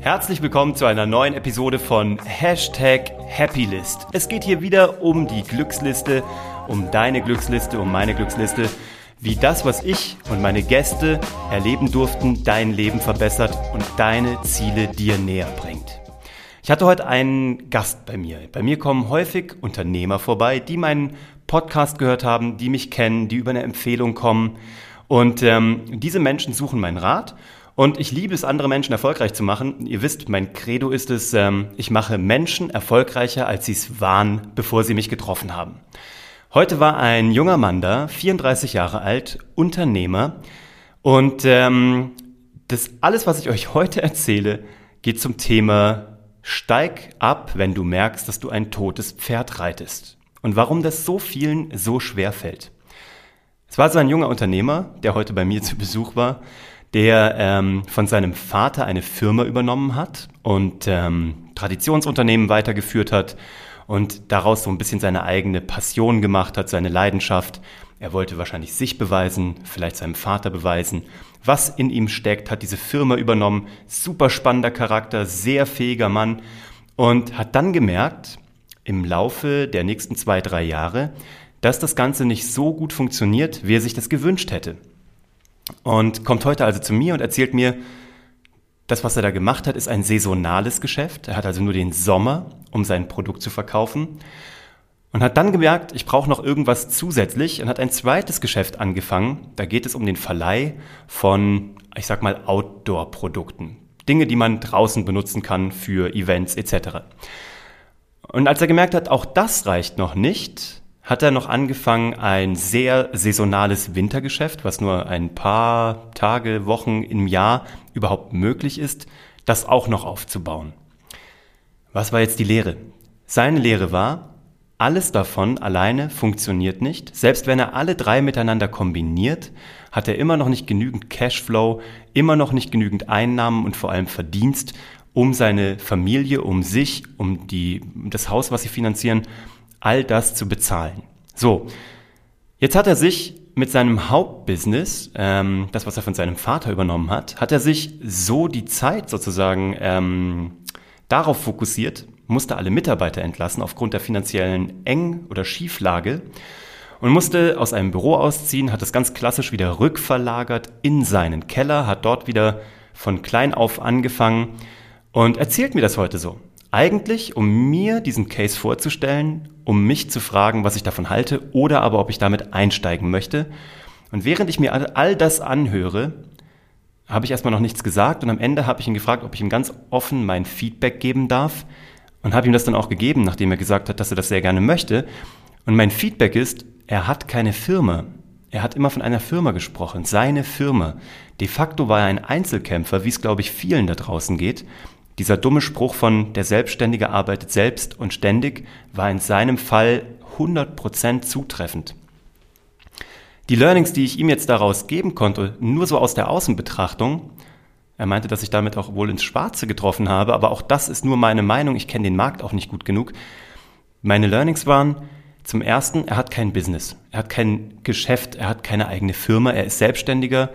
Herzlich willkommen zu einer neuen Episode von Hashtag Happylist. Es geht hier wieder um die Glücksliste, um deine Glücksliste, um meine Glücksliste, wie das, was ich und meine Gäste erleben durften, dein Leben verbessert und deine Ziele dir näher bringt. Ich hatte heute einen Gast bei mir. Bei mir kommen häufig Unternehmer vorbei, die meinen Podcast gehört haben, die mich kennen, die über eine Empfehlung kommen. Und ähm, diese Menschen suchen meinen Rat und ich liebe es, andere Menschen erfolgreich zu machen. Ihr wisst, mein Credo ist es, ähm, ich mache Menschen erfolgreicher, als sie es waren, bevor sie mich getroffen haben. Heute war ein junger Mann da, 34 Jahre alt, Unternehmer. Und ähm, das alles, was ich euch heute erzähle, geht zum Thema Steig ab, wenn du merkst, dass du ein totes Pferd reitest. Und warum das so vielen so schwer fällt. Es war so ein junger Unternehmer, der heute bei mir zu Besuch war der ähm, von seinem Vater eine Firma übernommen hat und ähm, Traditionsunternehmen weitergeführt hat und daraus so ein bisschen seine eigene Passion gemacht hat, seine Leidenschaft. Er wollte wahrscheinlich sich beweisen, vielleicht seinem Vater beweisen, was in ihm steckt, hat diese Firma übernommen, super spannender Charakter, sehr fähiger Mann und hat dann gemerkt, im Laufe der nächsten zwei, drei Jahre, dass das Ganze nicht so gut funktioniert, wie er sich das gewünscht hätte. Und kommt heute also zu mir und erzählt mir, das, was er da gemacht hat, ist ein saisonales Geschäft. Er hat also nur den Sommer, um sein Produkt zu verkaufen. Und hat dann gemerkt, ich brauche noch irgendwas zusätzlich und hat ein zweites Geschäft angefangen. Da geht es um den Verleih von, ich sag mal, Outdoor-Produkten. Dinge, die man draußen benutzen kann für Events etc. Und als er gemerkt hat, auch das reicht noch nicht, hat er noch angefangen, ein sehr saisonales Wintergeschäft, was nur ein paar Tage, Wochen im Jahr überhaupt möglich ist, das auch noch aufzubauen. Was war jetzt die Lehre? Seine Lehre war, alles davon alleine funktioniert nicht. Selbst wenn er alle drei miteinander kombiniert, hat er immer noch nicht genügend Cashflow, immer noch nicht genügend Einnahmen und vor allem Verdienst, um seine Familie, um sich, um die, das Haus, was sie finanzieren, all das zu bezahlen. So, jetzt hat er sich mit seinem Hauptbusiness, ähm, das was er von seinem Vater übernommen hat, hat er sich so die Zeit sozusagen ähm, darauf fokussiert, musste alle Mitarbeiter entlassen aufgrund der finanziellen Eng- oder Schieflage und musste aus einem Büro ausziehen, hat es ganz klassisch wieder rückverlagert in seinen Keller, hat dort wieder von klein auf angefangen und erzählt mir das heute so. Eigentlich, um mir diesen Case vorzustellen, um mich zu fragen, was ich davon halte oder aber ob ich damit einsteigen möchte. Und während ich mir all das anhöre, habe ich erstmal noch nichts gesagt und am Ende habe ich ihn gefragt, ob ich ihm ganz offen mein Feedback geben darf und habe ihm das dann auch gegeben, nachdem er gesagt hat, dass er das sehr gerne möchte. Und mein Feedback ist, er hat keine Firma. Er hat immer von einer Firma gesprochen, seine Firma. De facto war er ein Einzelkämpfer, wie es, glaube ich, vielen da draußen geht. Dieser dumme Spruch von der Selbstständige arbeitet selbst und ständig war in seinem Fall 100% zutreffend. Die Learnings, die ich ihm jetzt daraus geben konnte, nur so aus der Außenbetrachtung, er meinte, dass ich damit auch wohl ins Schwarze getroffen habe, aber auch das ist nur meine Meinung, ich kenne den Markt auch nicht gut genug. Meine Learnings waren, zum Ersten, er hat kein Business, er hat kein Geschäft, er hat keine eigene Firma, er ist Selbstständiger,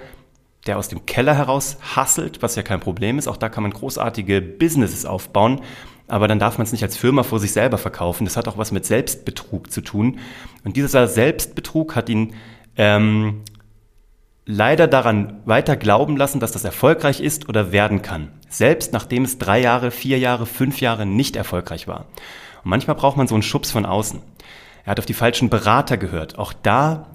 der aus dem Keller heraus hasselt, was ja kein Problem ist. Auch da kann man großartige Businesses aufbauen. Aber dann darf man es nicht als Firma vor sich selber verkaufen. Das hat auch was mit Selbstbetrug zu tun. Und dieser Selbstbetrug hat ihn ähm, leider daran weiter glauben lassen, dass das erfolgreich ist oder werden kann. Selbst nachdem es drei Jahre, vier Jahre, fünf Jahre nicht erfolgreich war. Und manchmal braucht man so einen Schubs von außen. Er hat auf die falschen Berater gehört. Auch da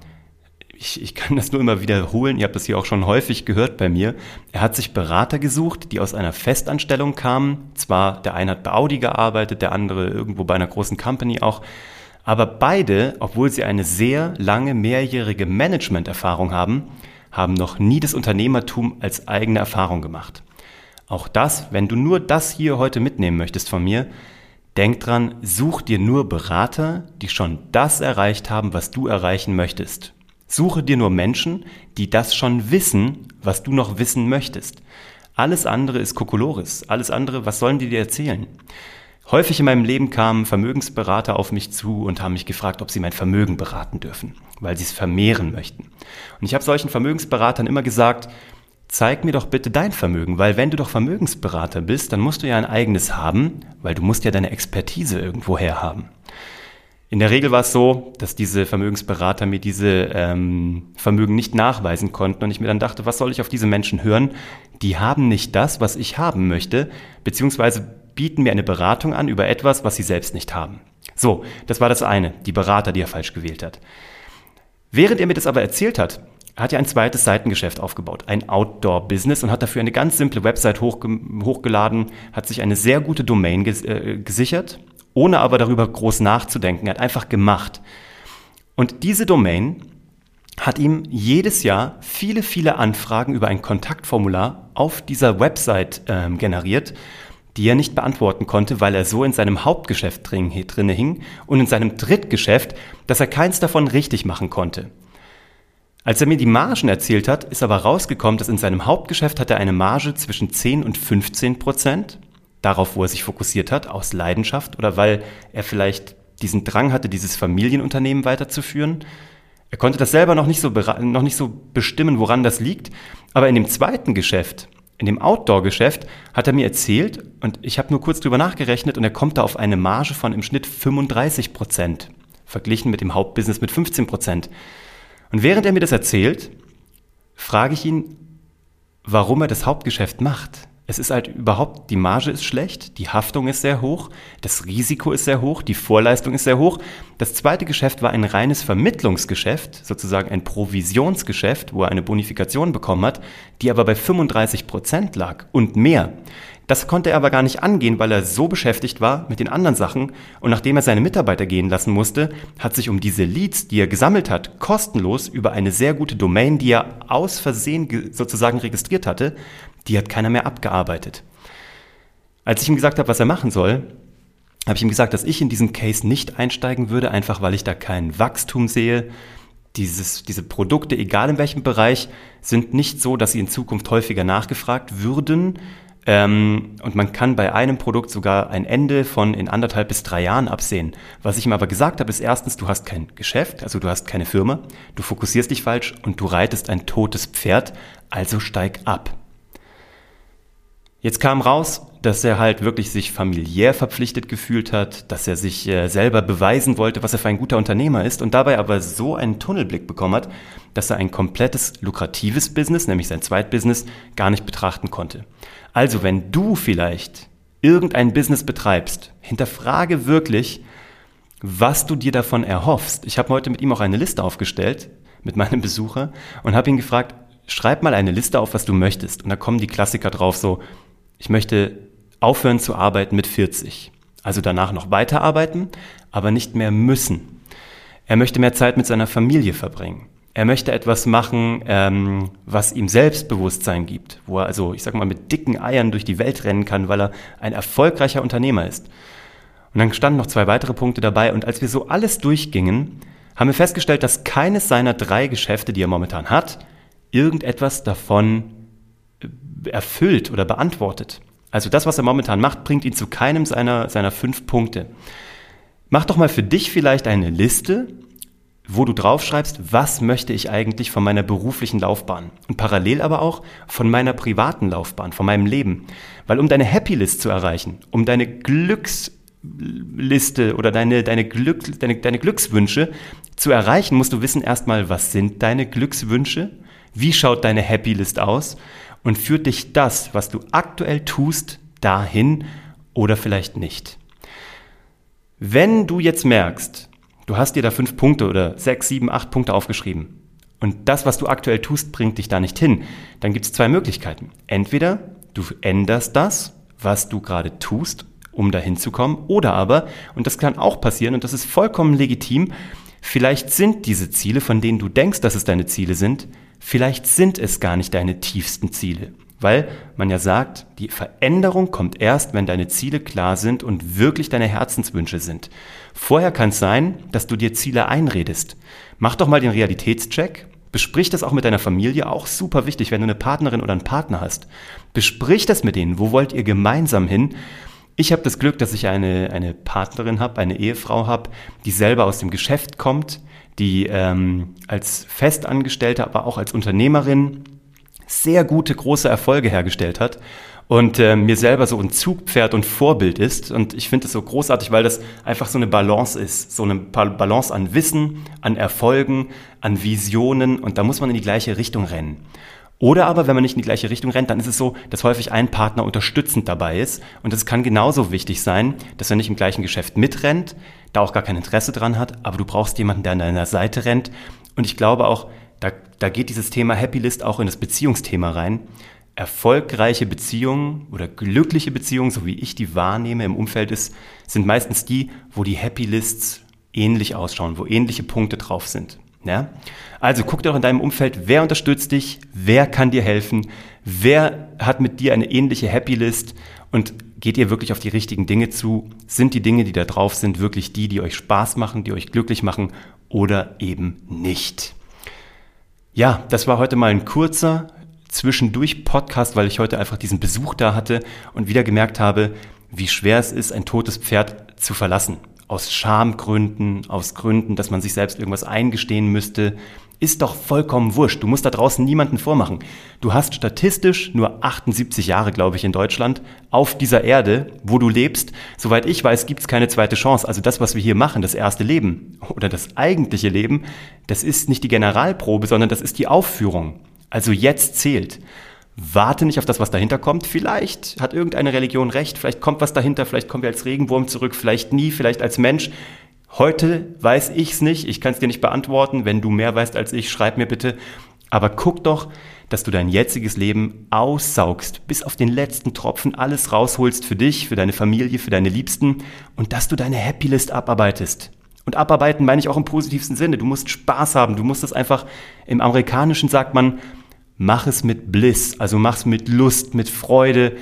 ich, ich kann das nur immer wiederholen, ihr habt das hier auch schon häufig gehört bei mir. Er hat sich Berater gesucht, die aus einer Festanstellung kamen. Zwar der eine hat bei Audi gearbeitet, der andere irgendwo bei einer großen Company auch. Aber beide, obwohl sie eine sehr lange, mehrjährige Management-Erfahrung haben, haben noch nie das Unternehmertum als eigene Erfahrung gemacht. Auch das, wenn du nur das hier heute mitnehmen möchtest von mir, denk dran, such dir nur Berater, die schon das erreicht haben, was du erreichen möchtest. Suche dir nur Menschen, die das schon wissen, was du noch wissen möchtest. Alles andere ist Kokolores. Alles andere, was sollen die dir erzählen? Häufig in meinem Leben kamen Vermögensberater auf mich zu und haben mich gefragt, ob sie mein Vermögen beraten dürfen, weil sie es vermehren möchten. Und ich habe solchen Vermögensberatern immer gesagt, zeig mir doch bitte dein Vermögen, weil wenn du doch Vermögensberater bist, dann musst du ja ein eigenes haben, weil du musst ja deine Expertise irgendwo her haben. In der Regel war es so, dass diese Vermögensberater mir diese ähm, Vermögen nicht nachweisen konnten und ich mir dann dachte, was soll ich auf diese Menschen hören? Die haben nicht das, was ich haben möchte, beziehungsweise bieten mir eine Beratung an über etwas, was sie selbst nicht haben. So, das war das eine, die Berater, die er falsch gewählt hat. Während er mir das aber erzählt hat, hat er ein zweites Seitengeschäft aufgebaut, ein Outdoor-Business und hat dafür eine ganz simple Website hochge hochgeladen, hat sich eine sehr gute Domain ges äh, gesichert ohne aber darüber groß nachzudenken. Er hat einfach gemacht. Und diese Domain hat ihm jedes Jahr viele, viele Anfragen über ein Kontaktformular auf dieser Website äh, generiert, die er nicht beantworten konnte, weil er so in seinem Hauptgeschäft drin, drinne hing und in seinem Drittgeschäft, dass er keins davon richtig machen konnte. Als er mir die Margen erzählt hat, ist aber rausgekommen, dass in seinem Hauptgeschäft hat er eine Marge zwischen 10 und 15 Prozent darauf, wo er sich fokussiert hat, aus Leidenschaft oder weil er vielleicht diesen Drang hatte, dieses Familienunternehmen weiterzuführen. Er konnte das selber noch nicht so, noch nicht so bestimmen, woran das liegt. Aber in dem zweiten Geschäft, in dem Outdoor-Geschäft, hat er mir erzählt, und ich habe nur kurz drüber nachgerechnet, und er kommt da auf eine Marge von im Schnitt 35 Prozent, verglichen mit dem Hauptbusiness mit 15 Prozent. Und während er mir das erzählt, frage ich ihn, warum er das Hauptgeschäft macht. Es ist halt überhaupt, die Marge ist schlecht, die Haftung ist sehr hoch, das Risiko ist sehr hoch, die Vorleistung ist sehr hoch. Das zweite Geschäft war ein reines Vermittlungsgeschäft, sozusagen ein Provisionsgeschäft, wo er eine Bonifikation bekommen hat, die aber bei 35 Prozent lag und mehr. Das konnte er aber gar nicht angehen, weil er so beschäftigt war mit den anderen Sachen und nachdem er seine Mitarbeiter gehen lassen musste, hat sich um diese Leads, die er gesammelt hat, kostenlos über eine sehr gute Domain, die er aus Versehen sozusagen registriert hatte, die hat keiner mehr abgearbeitet. Als ich ihm gesagt habe, was er machen soll, habe ich ihm gesagt, dass ich in diesen Case nicht einsteigen würde, einfach weil ich da kein Wachstum sehe. Dieses, diese Produkte, egal in welchem Bereich, sind nicht so, dass sie in Zukunft häufiger nachgefragt würden. Ähm, und man kann bei einem Produkt sogar ein Ende von in anderthalb bis drei Jahren absehen. Was ich ihm aber gesagt habe, ist erstens, du hast kein Geschäft, also du hast keine Firma, du fokussierst dich falsch und du reitest ein totes Pferd, also steig ab. Jetzt kam raus, dass er halt wirklich sich familiär verpflichtet gefühlt hat, dass er sich äh, selber beweisen wollte, was er für ein guter Unternehmer ist und dabei aber so einen Tunnelblick bekommen hat, dass er ein komplettes lukratives Business, nämlich sein Zweitbusiness, gar nicht betrachten konnte. Also wenn du vielleicht irgendein Business betreibst, hinterfrage wirklich, was du dir davon erhoffst. Ich habe heute mit ihm auch eine Liste aufgestellt mit meinem Besucher und habe ihn gefragt, schreib mal eine Liste auf, was du möchtest. Und da kommen die Klassiker drauf, so ich möchte aufhören zu arbeiten mit 40. Also danach noch weiterarbeiten, aber nicht mehr müssen. Er möchte mehr Zeit mit seiner Familie verbringen. Er möchte etwas machen, ähm, was ihm Selbstbewusstsein gibt, wo er also, ich sag mal, mit dicken Eiern durch die Welt rennen kann, weil er ein erfolgreicher Unternehmer ist. Und dann standen noch zwei weitere Punkte dabei und als wir so alles durchgingen, haben wir festgestellt, dass keines seiner drei Geschäfte, die er momentan hat, irgendetwas davon erfüllt oder beantwortet. Also das, was er momentan macht, bringt ihn zu keinem seiner, seiner fünf Punkte. Mach doch mal für dich vielleicht eine Liste, wo du draufschreibst, was möchte ich eigentlich von meiner beruflichen Laufbahn und parallel aber auch von meiner privaten Laufbahn, von meinem Leben. Weil um deine Happy List zu erreichen, um deine Glücksliste oder deine, deine, Glück, deine, deine Glückswünsche zu erreichen, musst du wissen erstmal, was sind deine Glückswünsche, wie schaut deine Happy List aus und führt dich das, was du aktuell tust, dahin oder vielleicht nicht. Wenn du jetzt merkst, du hast dir da fünf Punkte oder sechs, sieben, acht Punkte aufgeschrieben und das, was du aktuell tust, bringt dich da nicht hin, dann gibt es zwei Möglichkeiten. Entweder du änderst das, was du gerade tust, um dahin zu kommen, oder aber, und das kann auch passieren und das ist vollkommen legitim, vielleicht sind diese Ziele, von denen du denkst, dass es deine Ziele sind, Vielleicht sind es gar nicht deine tiefsten Ziele, weil man ja sagt, die Veränderung kommt erst, wenn deine Ziele klar sind und wirklich deine Herzenswünsche sind. Vorher kann es sein, dass du dir Ziele einredest. Mach doch mal den Realitätscheck. Besprich das auch mit deiner Familie, auch super wichtig, wenn du eine Partnerin oder einen Partner hast. Besprich das mit denen. Wo wollt ihr gemeinsam hin? Ich habe das Glück, dass ich eine, eine Partnerin habe, eine Ehefrau habe, die selber aus dem Geschäft kommt, die ähm, als Festangestellte, aber auch als Unternehmerin sehr gute, große Erfolge hergestellt hat und äh, mir selber so ein Zugpferd und Vorbild ist. Und ich finde es so großartig, weil das einfach so eine Balance ist. So eine Balance an Wissen, an Erfolgen, an Visionen. Und da muss man in die gleiche Richtung rennen. Oder aber, wenn man nicht in die gleiche Richtung rennt, dann ist es so, dass häufig ein Partner unterstützend dabei ist. Und es kann genauso wichtig sein, dass er nicht im gleichen Geschäft mitrennt, da auch gar kein Interesse dran hat, aber du brauchst jemanden, der an deiner Seite rennt. Und ich glaube auch, da, da geht dieses Thema Happy List auch in das Beziehungsthema rein. Erfolgreiche Beziehungen oder glückliche Beziehungen, so wie ich die wahrnehme im Umfeld ist, sind meistens die, wo die Happy Lists ähnlich ausschauen, wo ähnliche Punkte drauf sind. Ja? Also guck doch in deinem Umfeld, wer unterstützt dich, wer kann dir helfen, wer hat mit dir eine ähnliche Happy List und geht ihr wirklich auf die richtigen Dinge zu? Sind die Dinge, die da drauf sind, wirklich die, die euch Spaß machen, die euch glücklich machen oder eben nicht? Ja, das war heute mal ein kurzer zwischendurch Podcast, weil ich heute einfach diesen Besuch da hatte und wieder gemerkt habe, wie schwer es ist, ein totes Pferd zu verlassen aus Schamgründen, aus Gründen, dass man sich selbst irgendwas eingestehen müsste, ist doch vollkommen wurscht. Du musst da draußen niemanden vormachen. Du hast statistisch nur 78 Jahre, glaube ich, in Deutschland auf dieser Erde, wo du lebst. Soweit ich weiß, gibt es keine zweite Chance. Also das, was wir hier machen, das erste Leben oder das eigentliche Leben, das ist nicht die Generalprobe, sondern das ist die Aufführung. Also jetzt zählt. Warte nicht auf das, was dahinter kommt. Vielleicht hat irgendeine Religion recht, vielleicht kommt was dahinter, vielleicht kommen wir als Regenwurm zurück, vielleicht nie, vielleicht als Mensch. Heute weiß ich es nicht, ich kann es dir nicht beantworten. Wenn du mehr weißt als ich, schreib mir bitte. Aber guck doch, dass du dein jetziges Leben aussaugst, bis auf den letzten Tropfen alles rausholst für dich, für deine Familie, für deine Liebsten und dass du deine Happy List abarbeitest. Und abarbeiten meine ich auch im positivsten Sinne. Du musst Spaß haben. Du musst es einfach, im Amerikanischen sagt man, mach es mit Bliss, also mach es mit Lust, mit Freude,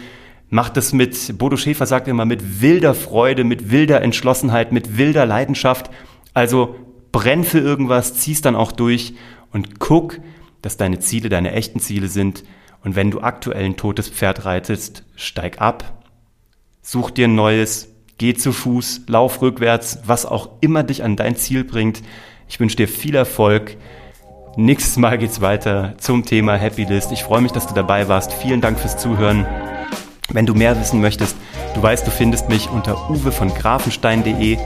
mach das mit, Bodo Schäfer sagt immer, mit wilder Freude, mit wilder Entschlossenheit, mit wilder Leidenschaft. Also brenn für irgendwas, zieh's dann auch durch und guck, dass deine Ziele deine echten Ziele sind. Und wenn du aktuell ein totes Pferd reitest, steig ab, such dir ein neues, geh zu Fuß, lauf rückwärts, was auch immer dich an dein Ziel bringt. Ich wünsche dir viel Erfolg. Nächstes Mal geht's weiter zum Thema Happy List. Ich freue mich, dass du dabei warst. Vielen Dank fürs Zuhören. Wenn du mehr wissen möchtest, du weißt, du findest mich unter uwe von grafenstein.de,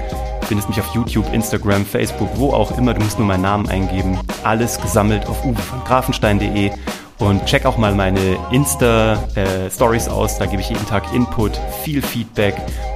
findest mich auf YouTube, Instagram, Facebook, wo auch immer. Du musst nur meinen Namen eingeben. Alles gesammelt auf uwe von grafenstein.de. Und check auch mal meine Insta-Stories äh, aus. Da gebe ich jeden Tag Input, viel Feedback.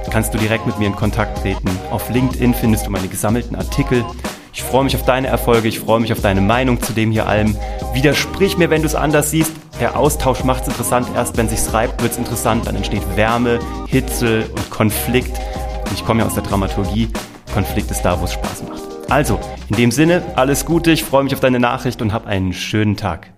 Kannst du direkt mit mir in Kontakt treten. Auf LinkedIn findest du meine gesammelten Artikel. Ich freue mich auf deine Erfolge, ich freue mich auf deine Meinung zu dem hier allem. Widersprich mir, wenn du es anders siehst. Der Austausch macht es interessant. Erst wenn sich's reibt, wird es interessant. Dann entsteht Wärme, Hitze und Konflikt. Und ich komme ja aus der Dramaturgie. Konflikt ist da, wo es Spaß macht. Also, in dem Sinne, alles Gute. Ich freue mich auf deine Nachricht und hab einen schönen Tag.